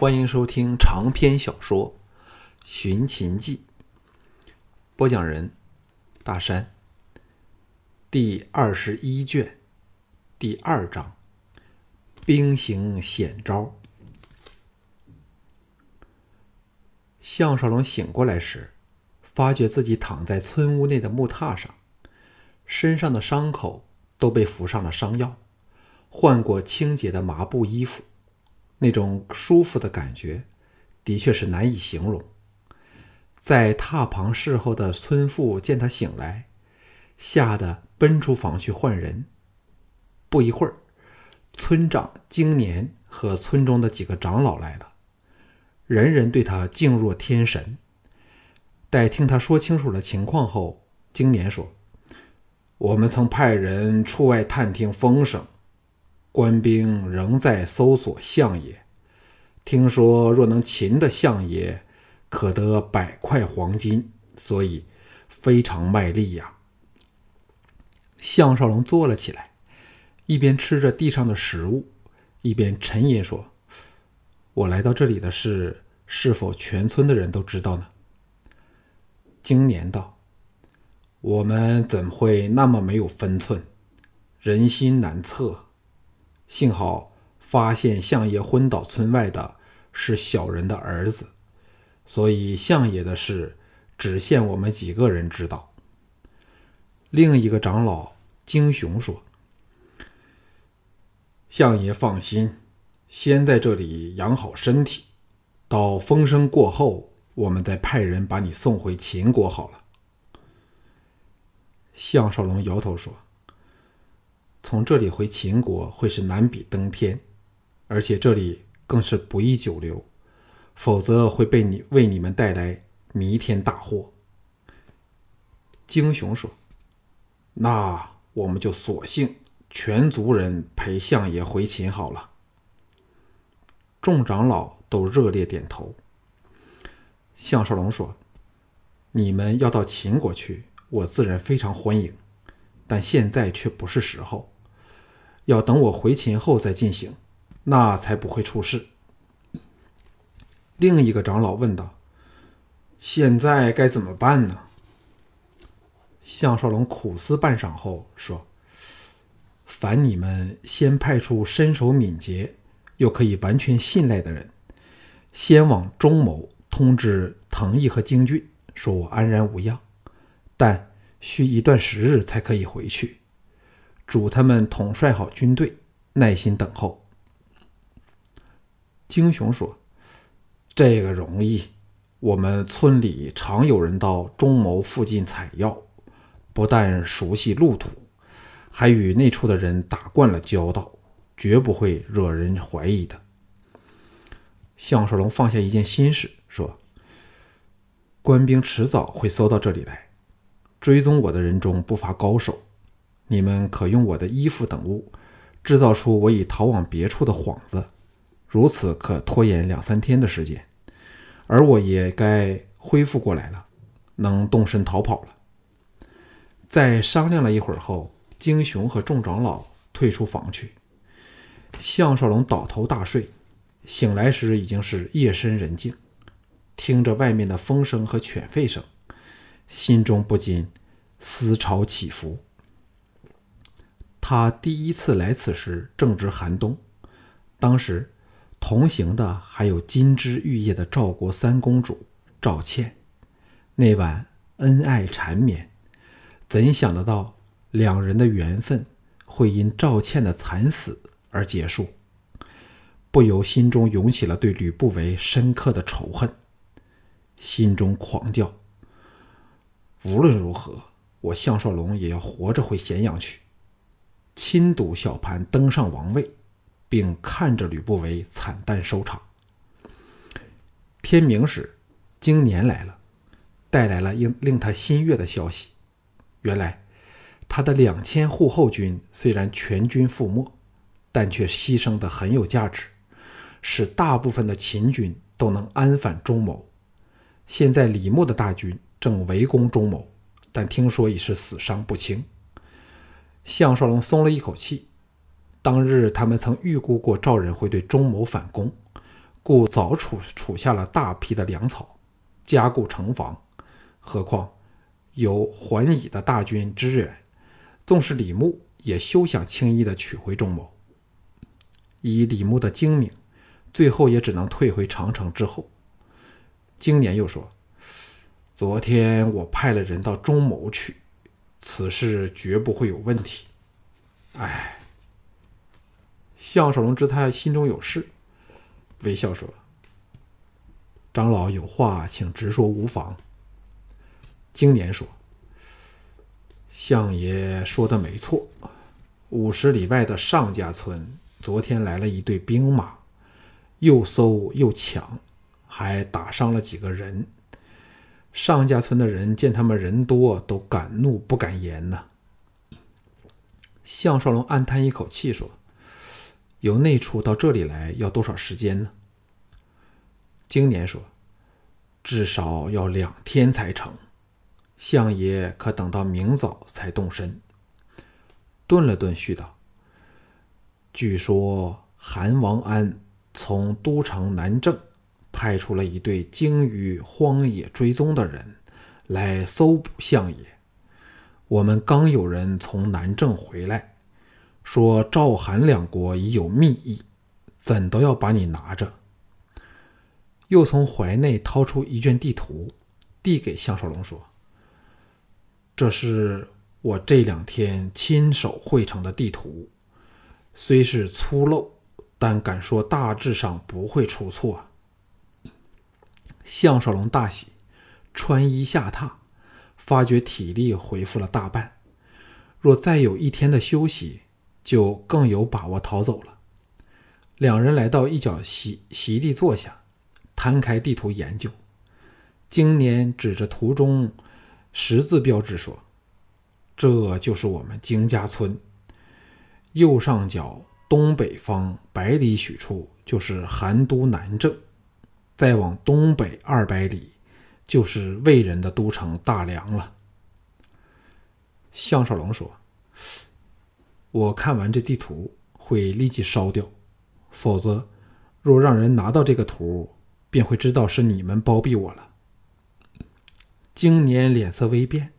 欢迎收听长篇小说《寻秦记》，播讲人：大山。第二十一卷，第二章：兵行险招。项少龙醒过来时，发觉自己躺在村屋内的木榻上，身上的伤口都被敷上了伤药，换过清洁的麻布衣服。那种舒服的感觉，的确是难以形容。在榻旁侍候的村妇见他醒来，吓得奔出房去唤人。不一会儿，村长经年和村中的几个长老来了，人人对他敬若天神。待听他说清楚了情况后，经年说：“我们曾派人出外探听风声。”官兵仍在搜索相爷，听说若能擒的相爷，可得百块黄金，所以非常卖力呀。项少龙坐了起来，一边吃着地上的食物，一边沉吟说：“我来到这里的事，是否全村的人都知道呢？”经年道：“我们怎会那么没有分寸？人心难测。”幸好发现相爷昏倒村外的是小人的儿子，所以相爷的事只限我们几个人知道。另一个长老金雄说：“相爷放心，先在这里养好身体，到风声过后，我们再派人把你送回秦国好了。”项少龙摇头说。从这里回秦国会是难比登天，而且这里更是不宜久留，否则会被你为你们带来弥天大祸。荆雄说：“那我们就索性全族人陪相爷回秦好了。”众长老都热烈点头。项少龙说：“你们要到秦国去，我自然非常欢迎，但现在却不是时候。”要等我回秦后再进行，那才不会出事。另一个长老问道：“现在该怎么办呢？”项少龙苦思半晌后说：“烦你们先派出身手敏捷又可以完全信赖的人，先往中牟通知藤毅和京俊，说我安然无恙，但需一段时日才可以回去。”嘱他们统帅好军队，耐心等候。精雄说：“这个容易，我们村里常有人到中牟附近采药，不但熟悉路途，还与那处的人打惯了交道，绝不会惹人怀疑的。”项少龙放下一件心事，说：“官兵迟早会搜到这里来，追踪我的人中不乏高手。”你们可用我的衣服等物，制造出我已逃往别处的幌子，如此可拖延两三天的时间，而我也该恢复过来了，能动身逃跑了。在商量了一会儿后，金雄和众长老退出房去。项少龙倒头大睡，醒来时已经是夜深人静，听着外面的风声和犬吠声，心中不禁思潮起伏。他第一次来此时正值寒冬，当时同行的还有金枝玉叶的赵国三公主赵倩。那晚恩爱缠绵，怎想得到两人的缘分会因赵倩的惨死而结束？不由心中涌起了对吕不韦深刻的仇恨，心中狂叫：无论如何，我项少龙也要活着回咸阳去。亲睹小盘登上王位，并看着吕不韦惨淡收场。天明时，经年来了，带来了令令他心悦的消息。原来，他的两千护后军虽然全军覆没，但却牺牲的很有价值，使大部分的秦军都能安返中牟。现在李牧的大军正围攻中牟，但听说已是死伤不轻。项少龙松了一口气。当日他们曾预估过赵人会对中牟反攻，故早储储下了大批的粮草，加固城防。何况有桓乙的大军支援，纵使李牧也休想轻易的取回中牟。以李牧的精明，最后也只能退回长城之后。经年又说：“昨天我派了人到中牟去，此事绝不会有问题。”哎。项少龙知他心中有事，微笑说：“长老有话，请直说，无妨。”经年说：“相爷说的没错，五十里外的尚家村昨天来了一队兵马，又搜又抢，还打伤了几个人。上家村的人见他们人多，都敢怒不敢言呢。”项少龙暗叹一口气说。由内处到这里来要多少时间呢？经年说：“至少要两天才成。”相爷可等到明早才动身。顿了顿，续道：“据说韩王安从都城南郑派出了一队精于荒野追踪的人来搜捕相爷。我们刚有人从南郑回来。”说赵、韩两国已有密议，怎都要把你拿着。又从怀内掏出一卷地图，递给项少龙说：“这是我这两天亲手绘成的地图，虽是粗陋，但敢说大致上不会出错。”项少龙大喜，穿衣下榻，发觉体力恢复了大半，若再有一天的休息。就更有把握逃走了。两人来到一角席席地坐下，摊开地图研究。经年指着图中十字标志说：“这就是我们金家村。右上角东北方百里许处就是韩都南郑，再往东北二百里就是魏人的都城大梁了。”项少龙说。我看完这地图会立即烧掉，否则，若让人拿到这个图，便会知道是你们包庇我了。经年脸色微变，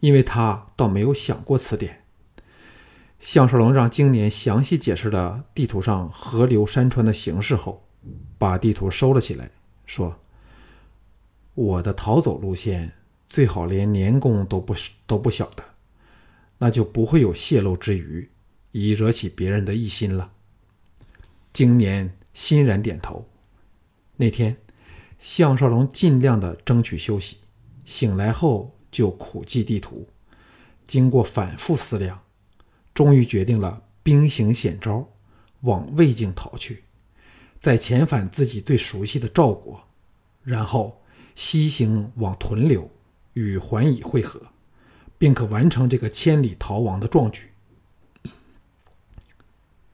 因为他倒没有想过此点。项少龙让经年详细解释了地图上河流山川的形势后，把地图收了起来，说：“我的逃走路线最好连年公都不都不晓得。”那就不会有泄露之余，以惹起别人的异心了。经年欣然点头。那天，项少龙尽量的争取休息，醒来后就苦记地图，经过反复思量，终于决定了兵行险招，往魏境逃去，再遣返自己最熟悉的赵国，然后西行往屯留，与桓乙会合。便可完成这个千里逃亡的壮举。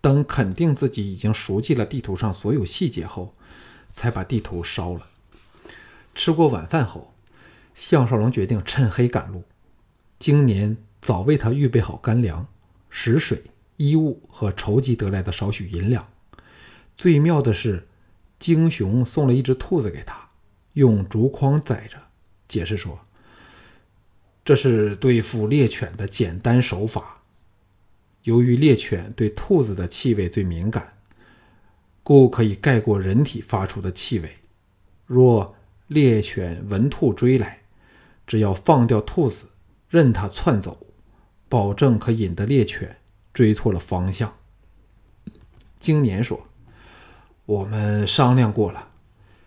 等肯定自己已经熟悉了地图上所有细节后，才把地图烧了。吃过晚饭后，项少龙决定趁黑赶路。今年早为他预备好干粮、食水、衣物和筹集得来的少许银两。最妙的是，京雄送了一只兔子给他，用竹筐载着，解释说。这是对付猎犬的简单手法。由于猎犬对兔子的气味最敏感，故可以盖过人体发出的气味。若猎犬闻兔追来，只要放掉兔子，任它窜走，保证可引得猎犬追错了方向。经年说：“我们商量过了，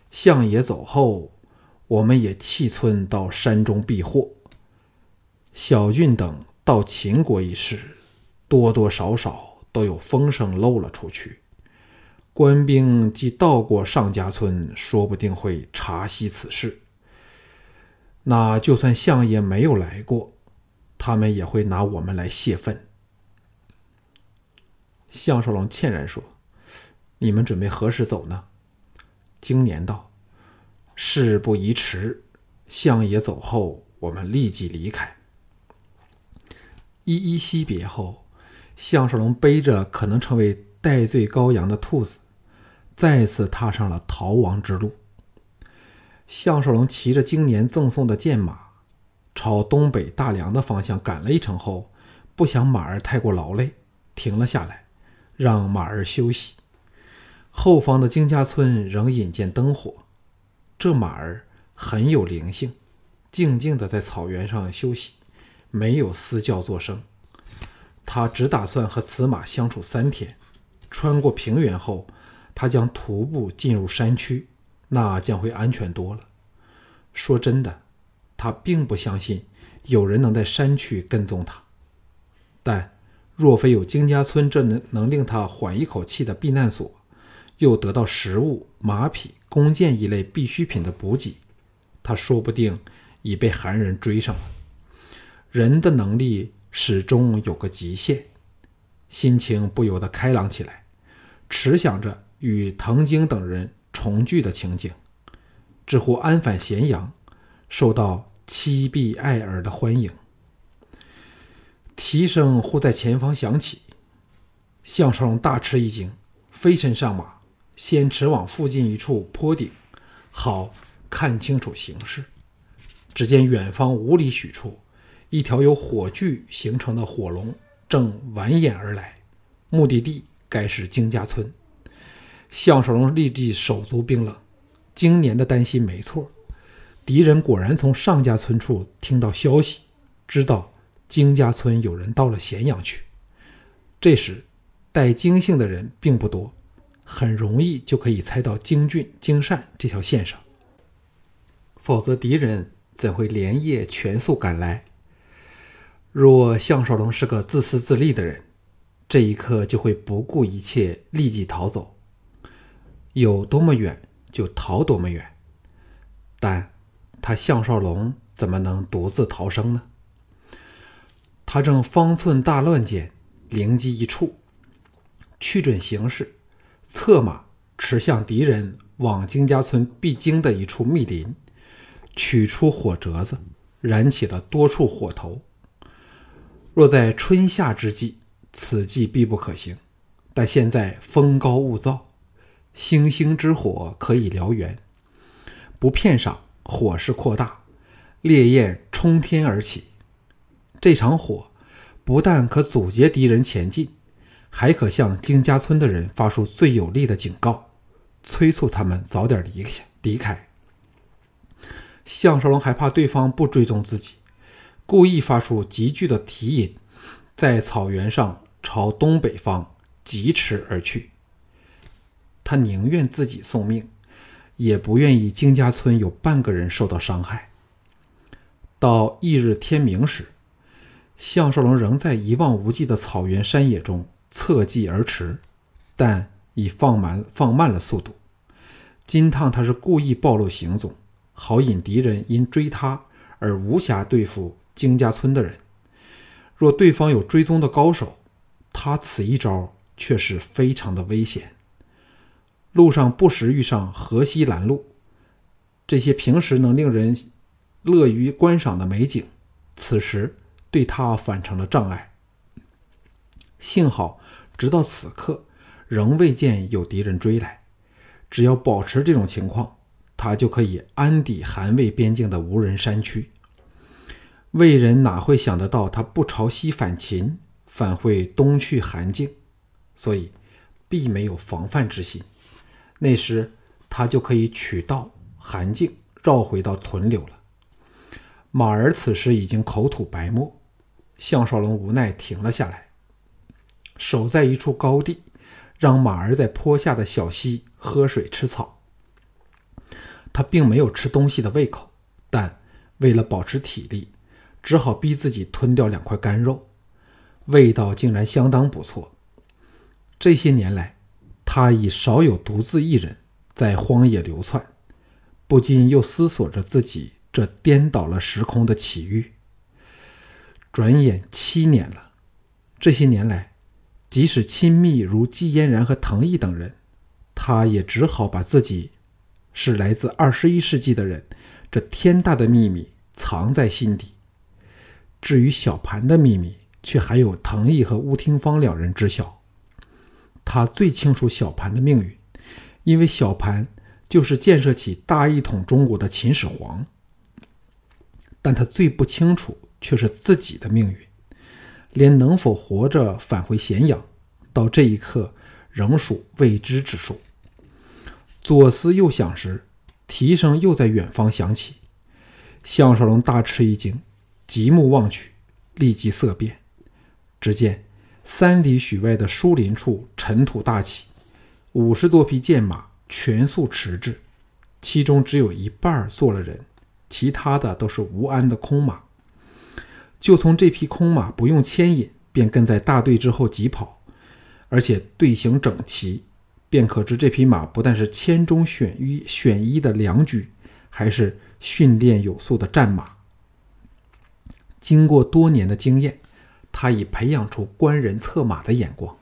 相爷走后，我们也弃村到山中避祸。”小俊等到秦国一事，多多少少都有风声漏了出去。官兵既到过上家村，说不定会查悉此事。那就算相爷没有来过，他们也会拿我们来泄愤。项少龙歉然说：“你们准备何时走呢？”经年道：“事不宜迟，相爷走后，我们立即离开。”依依惜别后，项少龙背着可能成为戴罪羔羊的兔子，再次踏上了逃亡之路。项少龙骑着经年赠送的剑马，朝东北大梁的方向赶了一程后，不想马儿太过劳累，停了下来，让马儿休息。后方的金家村仍引见灯火，这马儿很有灵性，静静地在草原上休息，没有嘶叫作声。他只打算和此马相处三天，穿过平原后，他将徒步进入山区。那将会安全多了。说真的，他并不相信有人能在山区跟踪他。但若非有金家村这能能令他缓一口气的避难所，又得到食物、马匹、弓箭一类必需品的补给，他说不定已被韩人追上了。人的能力始终有个极限，心情不由得开朗起来，持想着与藤京等人。重聚的情景，知乎安返咸阳，受到妻婢爱儿的欢迎。蹄声忽在前方响起，项少龙大吃一惊，飞身上马，先驰往附近一处坡顶，好看清楚形势。只见远方五里许处，一条由火炬形成的火龙正蜿蜒而来，目的地该是金家村。项少龙立即手足冰冷，今年的担心没错，敌人果然从上家村处听到消息，知道金家村有人到了咸阳去。这时，带金姓的人并不多，很容易就可以猜到京郡、京善这条线上。否则，敌人怎会连夜全速赶来？若项少龙是个自私自利的人，这一刻就会不顾一切，立即逃走。有多么远就逃多么远，但他项少龙怎么能独自逃生呢？他正方寸大乱间，灵机一触，去准形势，策马驰向敌人往金家村必经的一处密林，取出火折子，燃起了多处火头。若在春夏之际，此计必不可行，但现在风高物燥。星星之火可以燎原，不片上火势扩大，烈焰冲天而起。这场火不但可阻截敌人前进，还可向金家村的人发出最有力的警告，催促他们早点离开。离开。项少龙害怕对方不追踪自己，故意发出急剧的蹄音，在草原上朝东北方疾驰而去。他宁愿自己送命，也不愿意金家村有半个人受到伤害。到翌日天明时，项少龙仍在一望无际的草原山野中侧骑而驰，但已放慢放慢了速度。金趟他是故意暴露行踪，好引敌人因追他而无暇对付金家村的人。若对方有追踪的高手，他此一招却是非常的危险。路上不时遇上河西拦路，这些平时能令人乐于观赏的美景，此时对他反成了障碍。幸好，直到此刻仍未见有敌人追来。只要保持这种情况，他就可以安抵韩魏边境的无人山区。魏人哪会想得到他不朝西反秦，反会东去韩境？所以，必没有防范之心。那时，他就可以取道韩境，绕回到屯留了。马儿此时已经口吐白沫，项少龙无奈停了下来，守在一处高地，让马儿在坡下的小溪喝水吃草。他并没有吃东西的胃口，但为了保持体力，只好逼自己吞掉两块干肉，味道竟然相当不错。这些年来。他已少有独自一人在荒野流窜，不禁又思索着自己这颠倒了时空的奇遇。转眼七年了，这些年来，即使亲密如季嫣然和藤毅等人，他也只好把自己是来自二十一世纪的人这天大的秘密藏在心底。至于小盘的秘密，却还有藤毅和乌廷芳两人知晓。他最清楚小盘的命运，因为小盘就是建设起大一统中国的秦始皇。但他最不清楚却是自己的命运，连能否活着返回咸阳，到这一刻仍属未知之数。左思右想时，蹄声又在远方响起。项少龙大吃一惊，极目望去，立即色变。只见三里许外的树林处尘土大起，五十多匹剑马全速驰至，其中只有一半坐了人。其他的都是无鞍的空马。就从这匹空马不用牵引，便跟在大队之后疾跑，而且队形整齐，便可知这匹马不但是千中选一选一的良驹，还是训练有素的战马。经过多年的经验，他已培养出观人策马的眼光。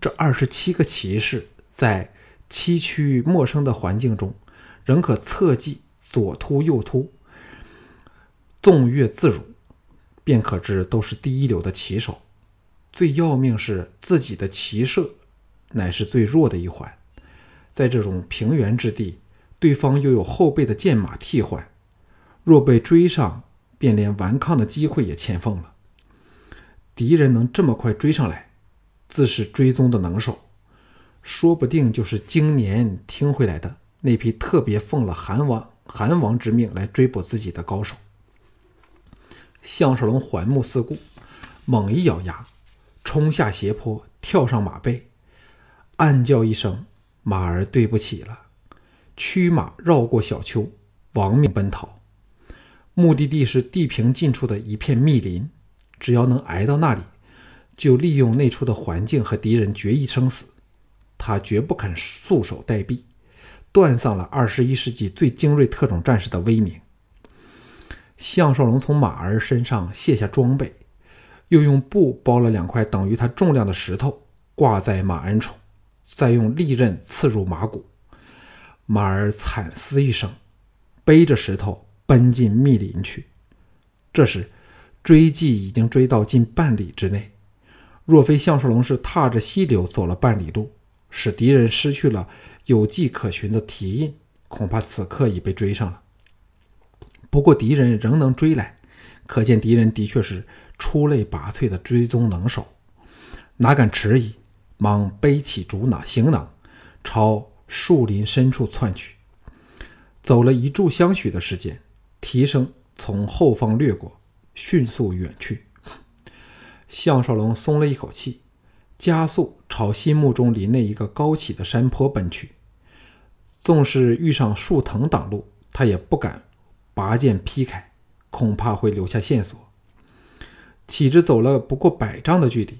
这二十七个骑士在崎岖陌生的环境中，仍可侧骑。左突右突，纵跃自如，便可知都是第一流的骑手。最要命是自己的骑射乃是最弱的一环，在这种平原之地，对方又有后备的剑马替换，若被追上，便连顽抗的机会也欠奉了。敌人能这么快追上来，自是追踪的能手，说不定就是今年听回来的那批特别奉了韩王。韩王之命来追捕自己的高手，项少龙环目四顾，猛一咬牙，冲下斜坡，跳上马背，暗叫一声：“马儿对不起了！”驱马绕过小丘，亡命奔逃。目的地是地平近处的一片密林，只要能挨到那里，就利用那处的环境和敌人决一生死。他绝不肯束手待毙。断丧了二十一世纪最精锐特种战士的威名。项少龙从马儿身上卸下装备，又用布包了两块等于他重量的石头挂在马鞍处，再用利刃刺入马骨。马儿惨嘶一声，背着石头奔进密林去。这时，追迹已经追到近半里之内。若非项少龙是踏着溪流走了半里路，使敌人失去了。有迹可循的蹄印，恐怕此刻已被追上了。不过敌人仍能追来，可见敌人的确是出类拔萃的追踪能手。哪敢迟疑，忙背起竹囊行囊，朝树林深处窜去。走了一炷香许的时间，蹄声从后方掠过，迅速远去。项少龙松了一口气，加速朝心目中林内一个高起的山坡奔去。纵使遇上树藤挡路，他也不敢拔剑劈开，恐怕会留下线索。岂知走了不过百丈的距离，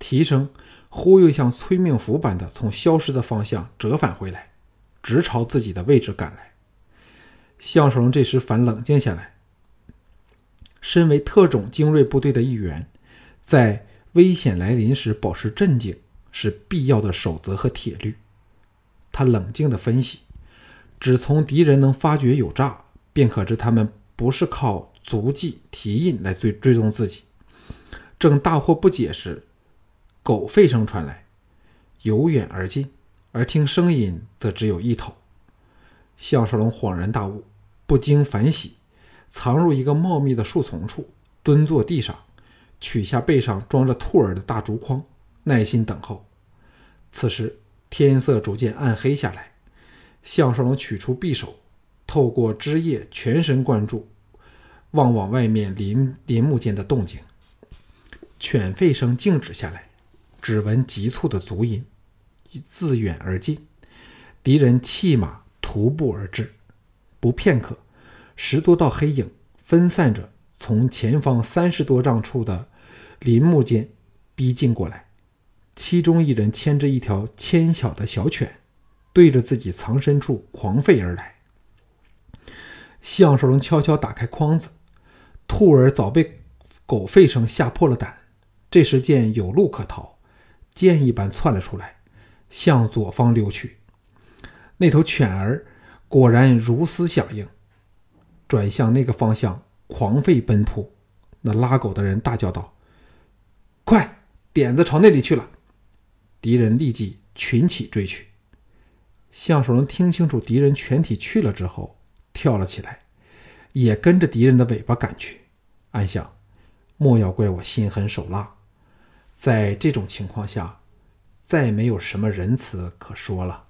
蹄声忽又像催命符般的从消失的方向折返回来，直朝自己的位置赶来。项少龙这时反冷静下来。身为特种精锐部队的一员，在危险来临时保持镇静是必要的守则和铁律。他冷静地分析，只从敌人能发觉有诈，便可知他们不是靠足迹、蹄印来追追踪自己。正大惑不解时，狗吠声传来，由远而近，而听声音则只有一头。项少龙恍然大悟，不禁反喜，藏入一个茂密的树丛处，蹲坐地上，取下背上装着兔儿的大竹筐，耐心等候。此时。天色逐渐暗黑下来，项少龙取出匕首，透过枝叶全神贯注，望望外面林林木间的动静。犬吠声静止下来，只闻急促的足音自远而近，敌人弃马徒步而至。不片刻，十多道黑影分散着从前方三十多丈处的林木间逼近过来。其中一人牵着一条纤小的小犬，对着自己藏身处狂吠而来。项少龙悄悄打开筐子，兔儿早被狗吠声吓破了胆，这时见有路可逃，箭一般窜了出来，向左方溜去。那头犬儿果然如斯响应，转向那个方向狂吠奔扑。那拉狗的人大叫道：“快，点子朝那里去了！”敌人立即群起追去，项守龙听清楚敌人全体去了之后，跳了起来，也跟着敌人的尾巴赶去，暗想：莫要怪我心狠手辣。在这种情况下，再没有什么仁慈可说了。